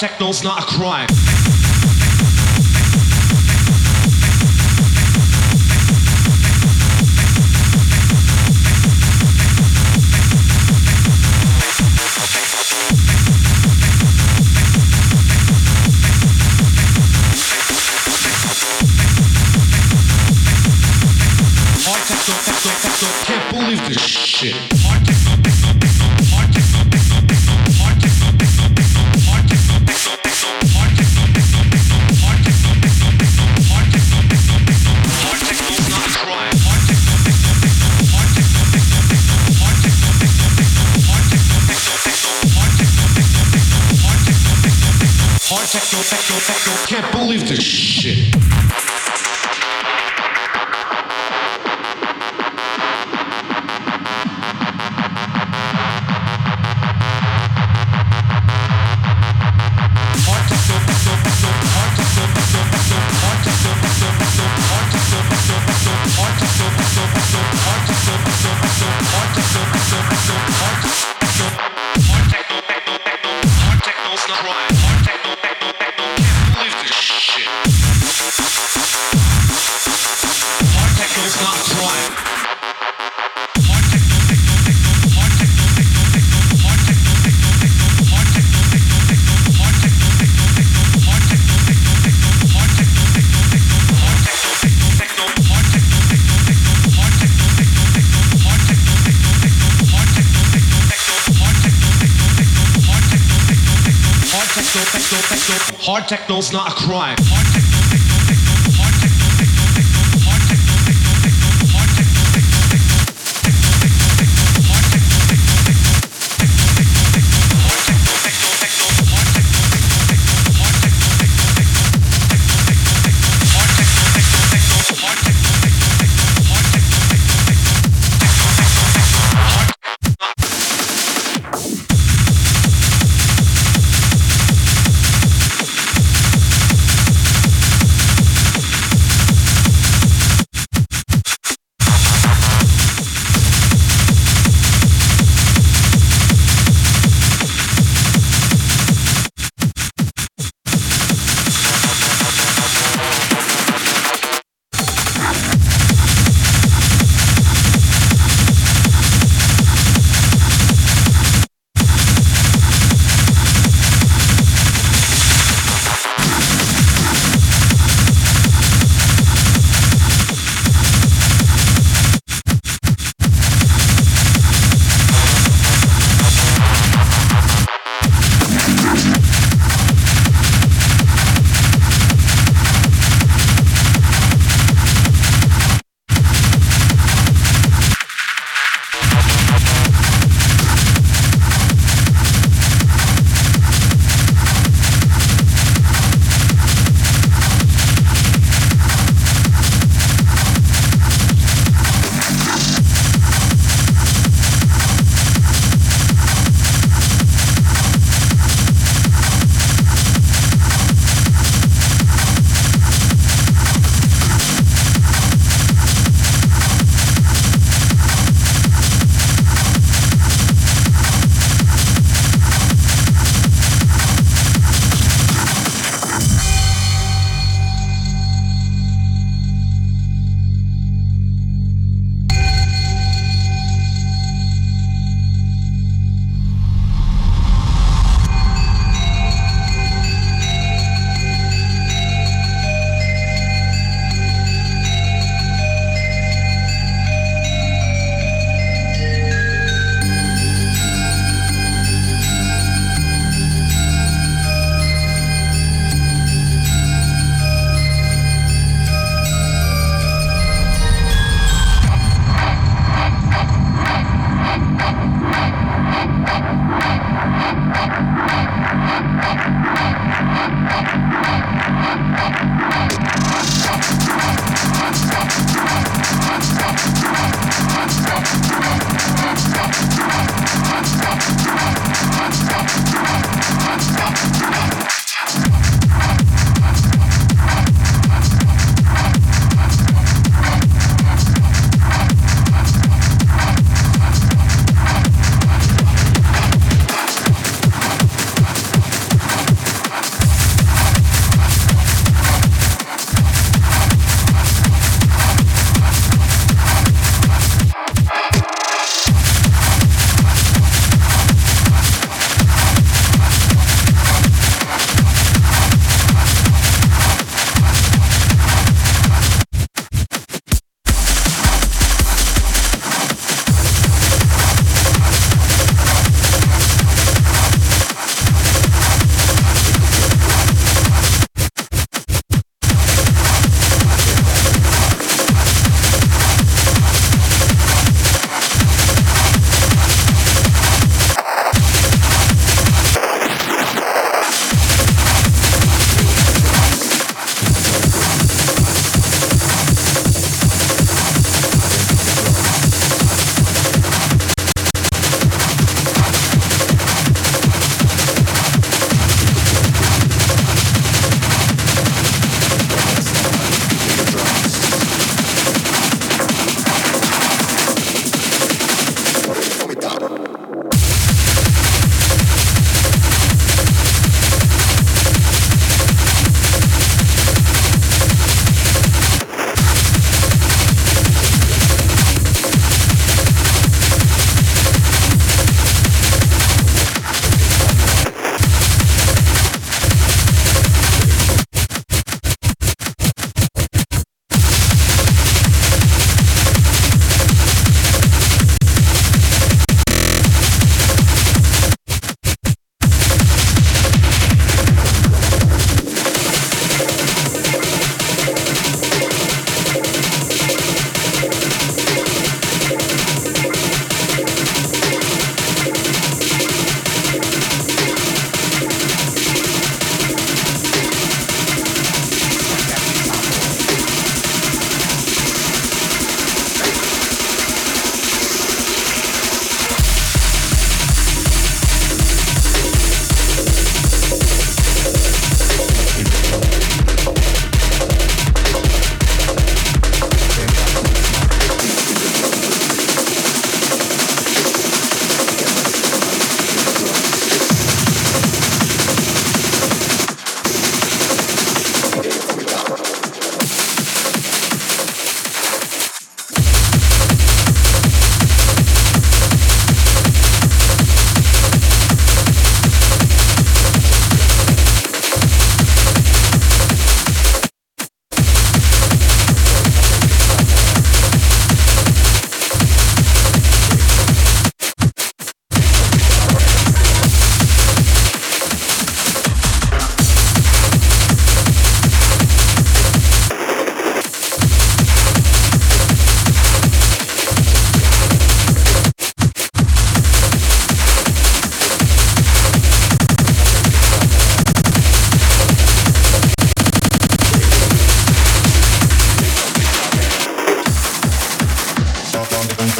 like techno's not a crime. Can't believe this shit. techno's not a crime.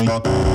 Talking about.